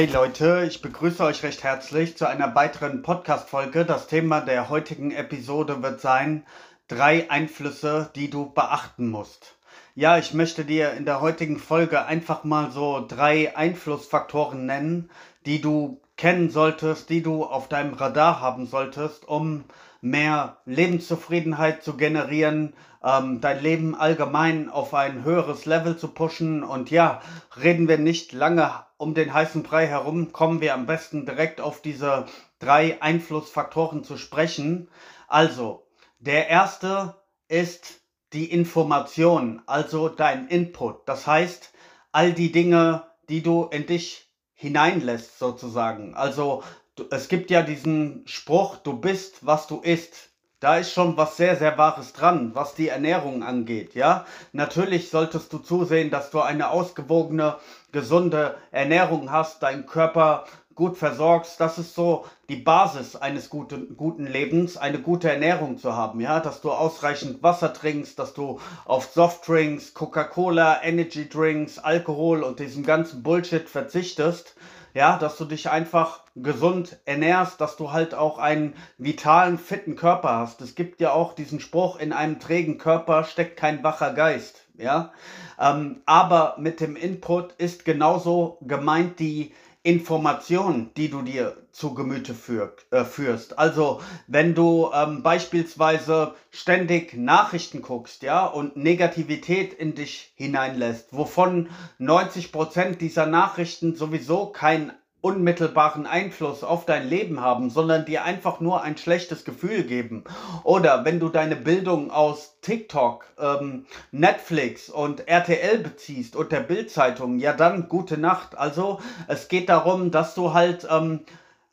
Hey Leute, ich begrüße euch recht herzlich zu einer weiteren Podcast-Folge. Das Thema der heutigen Episode wird sein: drei Einflüsse, die du beachten musst. Ja, ich möchte dir in der heutigen Folge einfach mal so drei Einflussfaktoren nennen, die du kennen solltest, die du auf deinem Radar haben solltest, um mehr Lebenszufriedenheit zu generieren, ähm, dein Leben allgemein auf ein höheres Level zu pushen. Und ja, reden wir nicht lange um den heißen Brei herum, kommen wir am besten direkt auf diese drei Einflussfaktoren zu sprechen. Also, der erste ist die Information, also dein Input. Das heißt, all die Dinge, die du in dich hineinlässt, sozusagen. Also, es gibt ja diesen Spruch, du bist, was du isst. Da ist schon was sehr, sehr Wahres dran, was die Ernährung angeht, ja. Natürlich solltest du zusehen, dass du eine ausgewogene, gesunde Ernährung hast, deinen Körper gut versorgst. Das ist so die Basis eines guten, guten Lebens, eine gute Ernährung zu haben, ja. Dass du ausreichend Wasser trinkst, dass du auf Softdrinks, Coca-Cola, Energy Drinks, Alkohol und diesem ganzen Bullshit verzichtest ja, dass du dich einfach gesund ernährst, dass du halt auch einen vitalen, fitten Körper hast. Es gibt ja auch diesen Spruch, in einem trägen Körper steckt kein wacher Geist, ja. Ähm, aber mit dem Input ist genauso gemeint die Information, die du dir zu Gemüte führ, äh, führst. Also wenn du ähm, beispielsweise ständig Nachrichten guckst, ja, und Negativität in dich hineinlässt, wovon 90 Prozent dieser Nachrichten sowieso kein unmittelbaren Einfluss auf dein Leben haben, sondern dir einfach nur ein schlechtes Gefühl geben. Oder wenn du deine Bildung aus TikTok, ähm, Netflix und RTL beziehst und der Bildzeitung, ja dann gute Nacht. Also es geht darum, dass du halt ähm,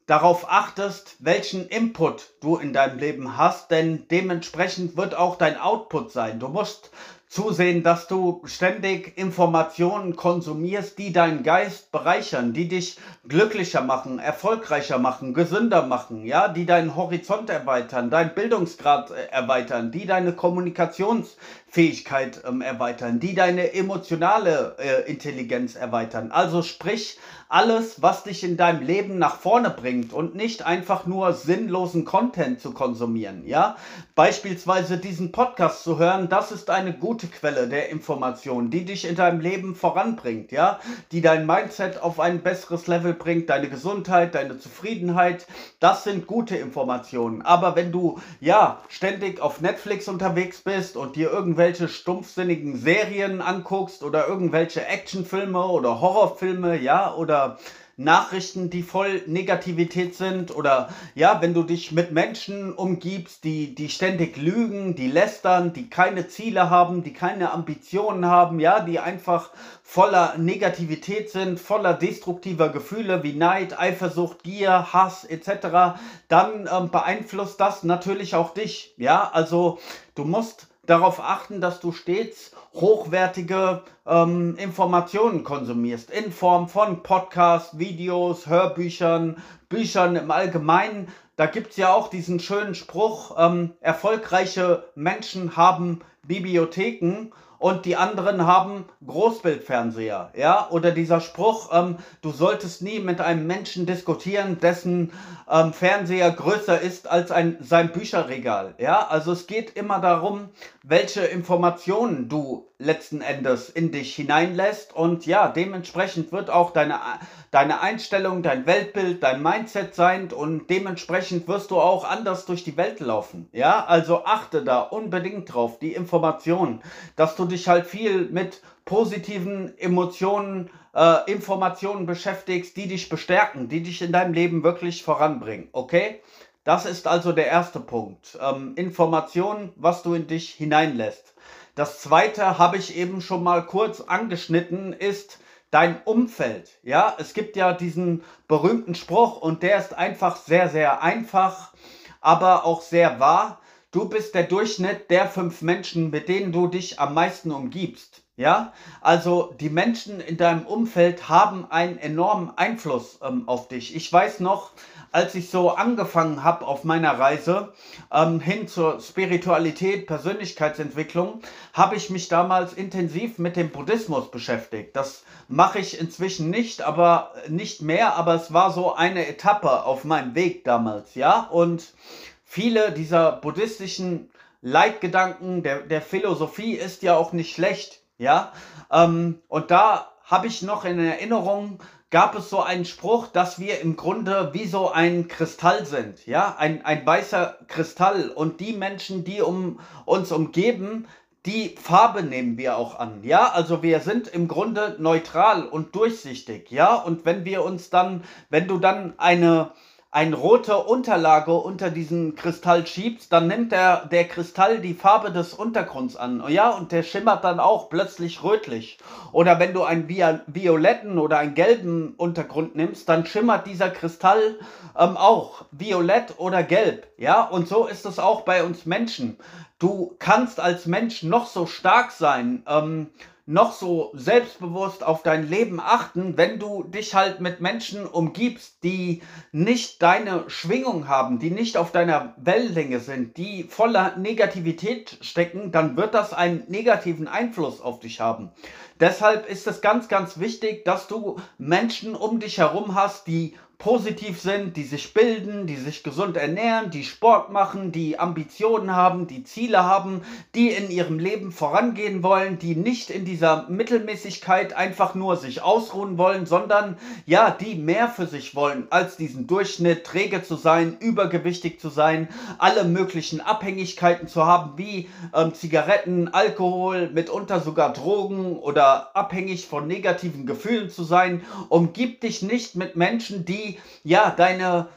darauf achtest, welchen Input du in deinem Leben hast, denn dementsprechend wird auch dein Output sein. Du musst zusehen, dass du ständig Informationen konsumierst, die deinen Geist bereichern, die dich glücklicher machen, erfolgreicher machen, gesünder machen, ja, die deinen Horizont erweitern, deinen Bildungsgrad äh, erweitern, die deine Kommunikationsfähigkeit ähm, erweitern, die deine emotionale äh, Intelligenz erweitern. Also sprich alles, was dich in deinem Leben nach vorne bringt und nicht einfach nur sinnlosen Content zu konsumieren, ja? Beispielsweise diesen Podcast zu hören, das ist eine gute Quelle der Information, die dich in deinem Leben voranbringt, ja? Die dein Mindset auf ein besseres Level bringt, deine Gesundheit, deine Zufriedenheit, das sind gute Informationen. Aber wenn du, ja, ständig auf Netflix unterwegs bist und dir irgendwelche stumpfsinnigen Serien anguckst oder irgendwelche Actionfilme oder Horrorfilme, ja, oder oder Nachrichten, die voll Negativität sind oder ja, wenn du dich mit Menschen umgibst, die, die ständig lügen, die lästern, die keine Ziele haben, die keine Ambitionen haben, ja, die einfach voller Negativität sind, voller destruktiver Gefühle wie Neid, Eifersucht, Gier, Hass etc., dann ähm, beeinflusst das natürlich auch dich, ja, also du musst darauf achten, dass du stets hochwertige ähm, Informationen konsumierst in Form von Podcasts, Videos, Hörbüchern, Büchern im Allgemeinen. Da gibt es ja auch diesen schönen Spruch, ähm, erfolgreiche Menschen haben Bibliotheken und die anderen haben Großbildfernseher, ja, oder dieser Spruch, ähm, du solltest nie mit einem Menschen diskutieren, dessen ähm, Fernseher größer ist als ein, sein Bücherregal, ja, also es geht immer darum, welche Informationen du letzten Endes in dich hineinlässt. Und ja, dementsprechend wird auch deine, deine Einstellung, dein Weltbild, dein Mindset sein. Und dementsprechend wirst du auch anders durch die Welt laufen, ja, also achte da unbedingt drauf, die Informationen, dass du dich halt viel mit positiven Emotionen, äh, Informationen beschäftigst, die dich bestärken, die dich in deinem Leben wirklich voranbringen, okay? Das ist also der erste Punkt. Ähm, Informationen, was du in dich hineinlässt. Das zweite habe ich eben schon mal kurz angeschnitten, ist dein Umfeld. Ja, es gibt ja diesen berühmten Spruch und der ist einfach sehr, sehr einfach, aber auch sehr wahr. Du bist der Durchschnitt der fünf Menschen, mit denen du dich am meisten umgibst. Ja, also die Menschen in deinem Umfeld haben einen enormen Einfluss ähm, auf dich. Ich weiß noch, als ich so angefangen habe auf meiner Reise ähm, hin zur Spiritualität, Persönlichkeitsentwicklung, habe ich mich damals intensiv mit dem Buddhismus beschäftigt. Das mache ich inzwischen nicht, aber nicht mehr, aber es war so eine Etappe auf meinem Weg damals, ja. Und viele dieser buddhistischen Leitgedanken der, der Philosophie ist ja auch nicht schlecht, ja. Ähm, und da habe ich noch in Erinnerung, gab es so einen Spruch, dass wir im Grunde wie so ein Kristall sind, ja, ein, ein weißer Kristall. Und die Menschen, die um uns umgeben, die Farbe nehmen wir auch an, ja, also wir sind im Grunde neutral und durchsichtig, ja, und wenn wir uns dann, wenn du dann eine eine rote Unterlage unter diesen Kristall schiebst, dann nimmt der, der Kristall die Farbe des Untergrunds an. Ja, und der schimmert dann auch plötzlich rötlich. Oder wenn du einen violetten oder einen gelben Untergrund nimmst, dann schimmert dieser Kristall ähm, auch violett oder gelb. Ja, und so ist es auch bei uns Menschen. Du kannst als Mensch noch so stark sein. Ähm, noch so selbstbewusst auf dein Leben achten, wenn du dich halt mit Menschen umgibst, die nicht deine Schwingung haben, die nicht auf deiner Wellenlänge sind, die voller Negativität stecken, dann wird das einen negativen Einfluss auf dich haben. Deshalb ist es ganz, ganz wichtig, dass du Menschen um dich herum hast, die positiv sind, die sich bilden, die sich gesund ernähren, die Sport machen, die Ambitionen haben, die Ziele haben, die in ihrem Leben vorangehen wollen, die nicht in dieser Mittelmäßigkeit einfach nur sich ausruhen wollen, sondern ja, die mehr für sich wollen als diesen Durchschnitt, träge zu sein, übergewichtig zu sein, alle möglichen Abhängigkeiten zu haben, wie ähm, Zigaretten, Alkohol, mitunter sogar Drogen oder abhängig von negativen Gefühlen zu sein. Umgib dich nicht mit Menschen, die ja, deine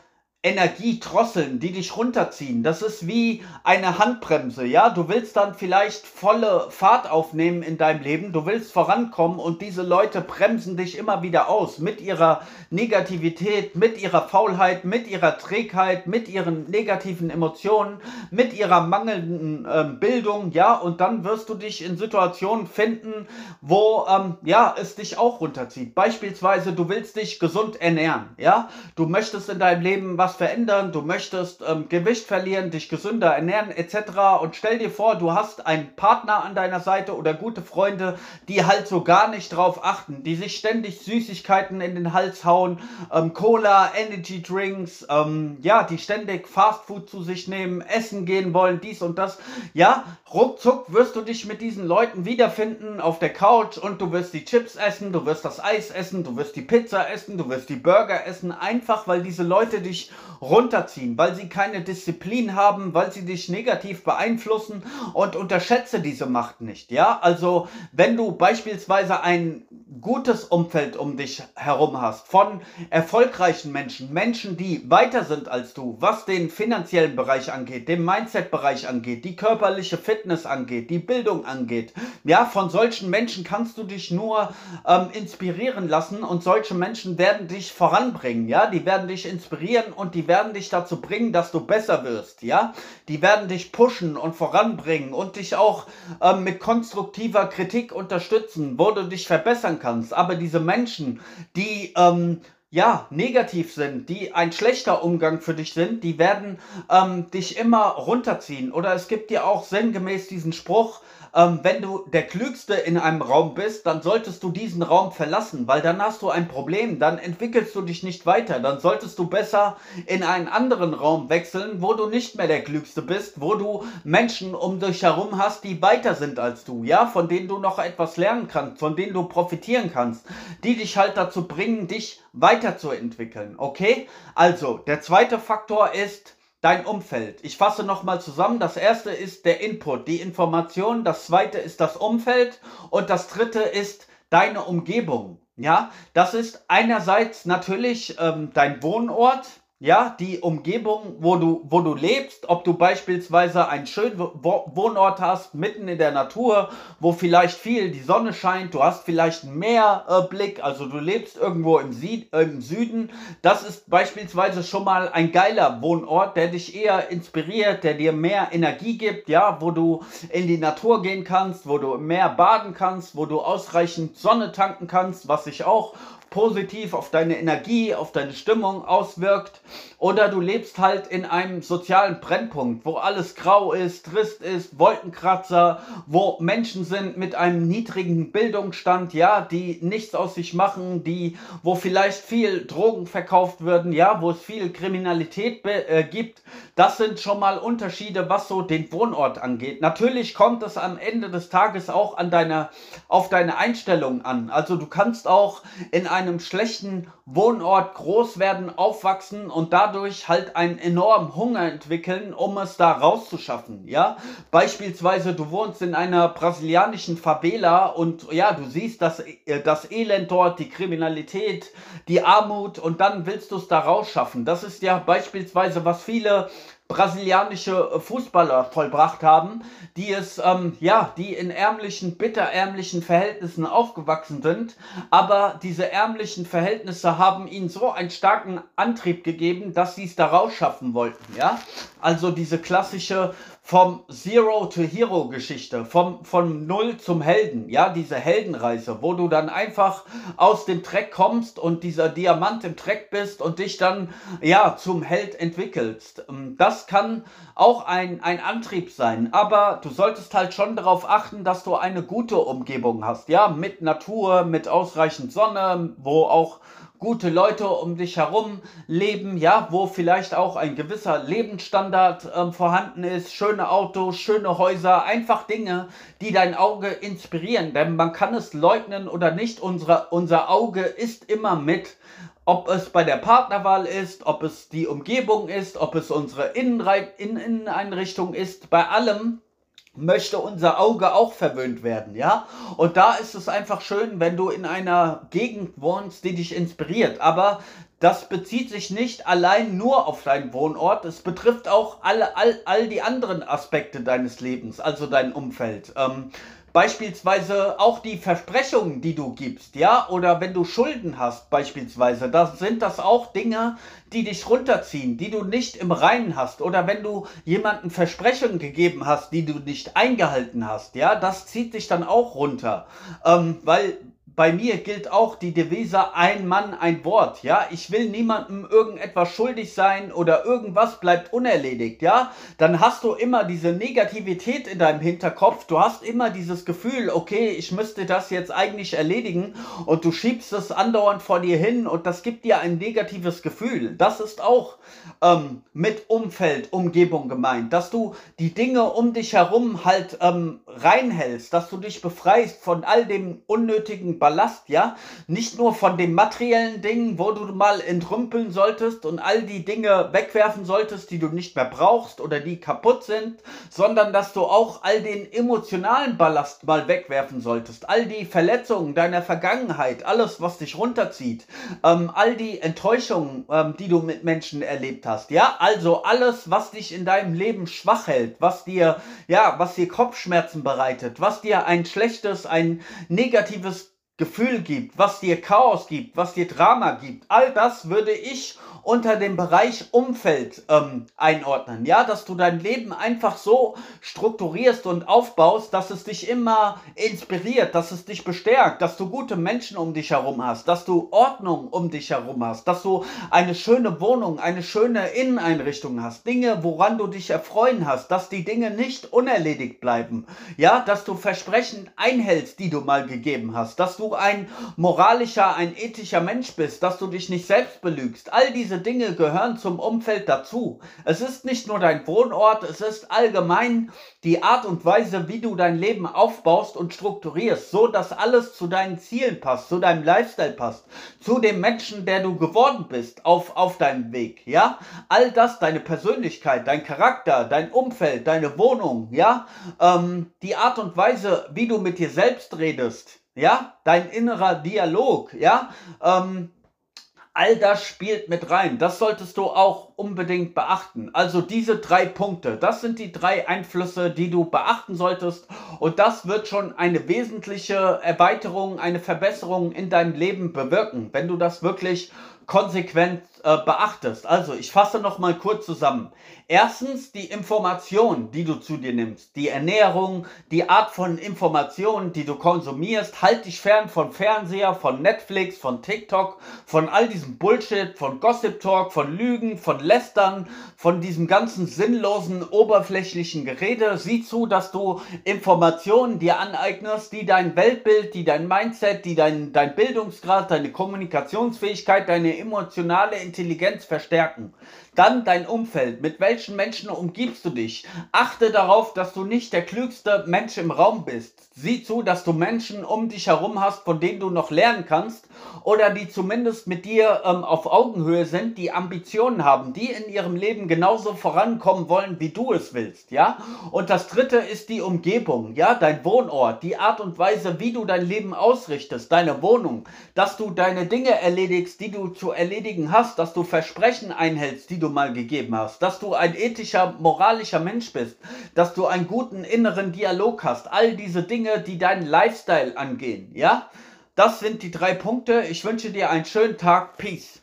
Energie drosseln, die dich runterziehen. Das ist wie eine Handbremse, ja? Du willst dann vielleicht volle Fahrt aufnehmen in deinem Leben, du willst vorankommen und diese Leute bremsen dich immer wieder aus mit ihrer Negativität, mit ihrer Faulheit, mit ihrer Trägheit, mit ihren negativen Emotionen, mit ihrer mangelnden äh, Bildung, ja? Und dann wirst du dich in Situationen finden, wo ähm, ja, es dich auch runterzieht. Beispielsweise, du willst dich gesund ernähren, ja? Du möchtest in deinem Leben was was verändern, du möchtest ähm, Gewicht verlieren, dich gesünder ernähren etc. Und stell dir vor, du hast einen Partner an deiner Seite oder gute Freunde, die halt so gar nicht drauf achten, die sich ständig Süßigkeiten in den Hals hauen, ähm, Cola, Energy Drinks, ähm, ja, die ständig Fastfood zu sich nehmen, essen gehen wollen, dies und das. Ja, ruckzuck wirst du dich mit diesen Leuten wiederfinden auf der Couch und du wirst die Chips essen, du wirst das Eis essen, du wirst die Pizza essen, du wirst die Burger essen, einfach weil diese Leute dich runterziehen, weil sie keine Disziplin haben, weil sie dich negativ beeinflussen und unterschätze diese Macht nicht. Ja, also wenn du beispielsweise ein gutes Umfeld um dich herum hast von erfolgreichen Menschen, Menschen, die weiter sind als du, was den finanziellen Bereich angeht, den Mindset-Bereich angeht, die körperliche Fitness angeht, die Bildung angeht. Ja, von solchen Menschen kannst du dich nur ähm, inspirieren lassen und solche Menschen werden dich voranbringen. Ja, die werden dich inspirieren und die werden dich dazu bringen, dass du besser wirst, ja. Die werden dich pushen und voranbringen und dich auch ähm, mit konstruktiver Kritik unterstützen, wo du dich verbessern kannst. Aber diese Menschen, die ähm, ja, negativ sind, die ein schlechter Umgang für dich sind, die werden ähm, dich immer runterziehen. Oder es gibt dir auch sinngemäß diesen Spruch, ähm, wenn du der Klügste in einem Raum bist, dann solltest du diesen Raum verlassen, weil dann hast du ein Problem, dann entwickelst du dich nicht weiter, dann solltest du besser in einen anderen Raum wechseln, wo du nicht mehr der Klügste bist, wo du Menschen um dich herum hast, die weiter sind als du, ja, von denen du noch etwas lernen kannst, von denen du profitieren kannst, die dich halt dazu bringen, dich weiterzuentwickeln, okay? Also, der zweite Faktor ist, dein Umfeld. Ich fasse nochmal zusammen. Das erste ist der Input, die Information. Das zweite ist das Umfeld. Und das dritte ist deine Umgebung. Ja, das ist einerseits natürlich ähm, dein Wohnort, ja, die Umgebung, wo du, wo du lebst, ob du beispielsweise einen schönen Wohnort hast, mitten in der Natur, wo vielleicht viel die Sonne scheint, du hast vielleicht einen Meerblick, also du lebst irgendwo im, Sied, äh, im Süden, das ist beispielsweise schon mal ein geiler Wohnort, der dich eher inspiriert, der dir mehr Energie gibt, ja, wo du in die Natur gehen kannst, wo du mehr baden kannst, wo du ausreichend Sonne tanken kannst, was ich auch positiv auf deine Energie, auf deine Stimmung auswirkt. Oder du lebst halt in einem sozialen Brennpunkt, wo alles grau ist, trist ist, Wolkenkratzer, wo Menschen sind mit einem niedrigen Bildungsstand, ja, die nichts aus sich machen, die, wo vielleicht viel Drogen verkauft würden, ja, wo es viel Kriminalität äh, gibt. Das sind schon mal Unterschiede, was so den Wohnort angeht. Natürlich kommt es am Ende des Tages auch an deiner, auf deine Einstellung an. Also du kannst auch in einem schlechten Wohnort groß werden, aufwachsen und dadurch halt einen enormen Hunger entwickeln, um es da rauszuschaffen, ja. Beispielsweise du wohnst in einer brasilianischen Favela und ja, du siehst das, äh, das Elend dort, die Kriminalität, die Armut und dann willst du es da rausschaffen. Das ist ja beispielsweise, was viele brasilianische Fußballer vollbracht haben, die es, ähm, ja, die in ärmlichen, bitterärmlichen Verhältnissen aufgewachsen sind, aber diese ärmlichen Verhältnisse haben ihnen so einen starken Antrieb gegeben, dass sie es da rausschaffen wollten, ja. Also diese klassische vom Zero to Hero Geschichte, vom, von Null zum Helden, ja, diese Heldenreise, wo du dann einfach aus dem Dreck kommst und dieser Diamant im Dreck bist und dich dann, ja, zum Held entwickelst. Ähm, das kann auch ein, ein Antrieb sein, aber du solltest halt schon darauf achten, dass du eine gute Umgebung hast, ja, mit Natur, mit ausreichend Sonne, wo auch gute Leute um dich herum leben, ja, wo vielleicht auch ein gewisser Lebensstandard ähm, vorhanden ist, schöne Autos, schöne Häuser, einfach Dinge, die dein Auge inspirieren. Denn man kann es leugnen oder nicht, unsere, unser Auge ist immer mit. Ob es bei der Partnerwahl ist, ob es die Umgebung ist, ob es unsere Innenrei Inneneinrichtung ist, bei allem möchte unser Auge auch verwöhnt werden, ja? Und da ist es einfach schön, wenn du in einer Gegend wohnst, die dich inspiriert. Aber das bezieht sich nicht allein nur auf deinen Wohnort, es betrifft auch alle, all, all die anderen Aspekte deines Lebens, also dein Umfeld. Ähm, Beispielsweise auch die Versprechungen, die du gibst, ja, oder wenn du Schulden hast, beispielsweise, da sind das auch Dinge, die dich runterziehen, die du nicht im Reinen hast, oder wenn du jemanden Versprechungen gegeben hast, die du nicht eingehalten hast, ja, das zieht dich dann auch runter, ähm, weil bei mir gilt auch die Devise ein Mann, ein Wort. Ja, ich will niemandem irgendetwas schuldig sein oder irgendwas bleibt unerledigt. Ja, dann hast du immer diese Negativität in deinem Hinterkopf. Du hast immer dieses Gefühl, okay, ich müsste das jetzt eigentlich erledigen und du schiebst es andauernd vor dir hin und das gibt dir ein negatives Gefühl. Das ist auch ähm, mit Umfeld, Umgebung gemeint, dass du die Dinge um dich herum halt ähm, reinhältst, dass du dich befreist von all dem unnötigen Ballast, ja, nicht nur von den materiellen Dingen, wo du mal entrümpeln solltest und all die Dinge wegwerfen solltest, die du nicht mehr brauchst oder die kaputt sind, sondern dass du auch all den emotionalen Ballast mal wegwerfen solltest, all die Verletzungen deiner Vergangenheit, alles, was dich runterzieht, ähm, all die Enttäuschungen, ähm, die du mit Menschen erlebt hast, ja, also alles, was dich in deinem Leben schwach hält, was dir, ja, was dir Kopfschmerzen bereitet, was dir ein schlechtes, ein negatives Gefühl gibt, was dir Chaos gibt, was dir Drama gibt, all das würde ich unter dem Bereich Umfeld ähm, einordnen. Ja, dass du dein Leben einfach so strukturierst und aufbaust, dass es dich immer inspiriert, dass es dich bestärkt, dass du gute Menschen um dich herum hast, dass du Ordnung um dich herum hast, dass du eine schöne Wohnung, eine schöne Inneneinrichtung hast, Dinge, woran du dich erfreuen hast, dass die Dinge nicht unerledigt bleiben. Ja, dass du Versprechen einhältst, die du mal gegeben hast, dass du ein moralischer, ein ethischer Mensch bist, dass du dich nicht selbst belügst. All diese Dinge gehören zum Umfeld dazu. Es ist nicht nur dein Wohnort, es ist allgemein die Art und Weise, wie du dein Leben aufbaust und strukturierst, so dass alles zu deinen Zielen passt, zu deinem Lifestyle passt, zu dem Menschen, der du geworden bist auf, auf deinem Weg, ja? All das, deine Persönlichkeit, dein Charakter, dein Umfeld, deine Wohnung, ja? Ähm, die Art und Weise, wie du mit dir selbst redest, ja? Dein innerer Dialog, ja? Ähm, All das spielt mit rein. Das solltest du auch unbedingt beachten. Also diese drei Punkte, das sind die drei Einflüsse, die du beachten solltest. Und das wird schon eine wesentliche Erweiterung, eine Verbesserung in deinem Leben bewirken, wenn du das wirklich konsequent äh, beachtest. Also, ich fasse noch mal kurz zusammen. Erstens die Information, die du zu dir nimmst, die Ernährung, die Art von Informationen, die du konsumierst. Halt dich fern von Fernseher, von Netflix, von TikTok, von all diesem Bullshit, von Gossip Talk, von Lügen, von Lästern, von diesem ganzen sinnlosen, oberflächlichen Gerede. Sieh zu, dass du Informationen dir aneignest, die dein Weltbild, die dein Mindset, die dein, dein Bildungsgrad, deine Kommunikationsfähigkeit, deine emotionale Intelligenz verstärken. Dann dein Umfeld. Mit welchen Menschen umgibst du dich? Achte darauf, dass du nicht der klügste Mensch im Raum bist. Sieh zu, dass du Menschen um dich herum hast, von denen du noch lernen kannst oder die zumindest mit dir ähm, auf Augenhöhe sind, die Ambitionen haben, die in ihrem Leben genauso vorankommen wollen, wie du es willst, ja? Und das dritte ist die Umgebung, ja? Dein Wohnort, die Art und Weise, wie du dein Leben ausrichtest, deine Wohnung, dass du deine Dinge erledigst, die du zu erledigen hast, dass du Versprechen einhältst, die du mal gegeben hast, dass du ein ethischer, moralischer Mensch bist, dass du einen guten inneren Dialog hast, all diese Dinge, die deinen Lifestyle angehen, ja? Das sind die drei Punkte. Ich wünsche dir einen schönen Tag. Peace.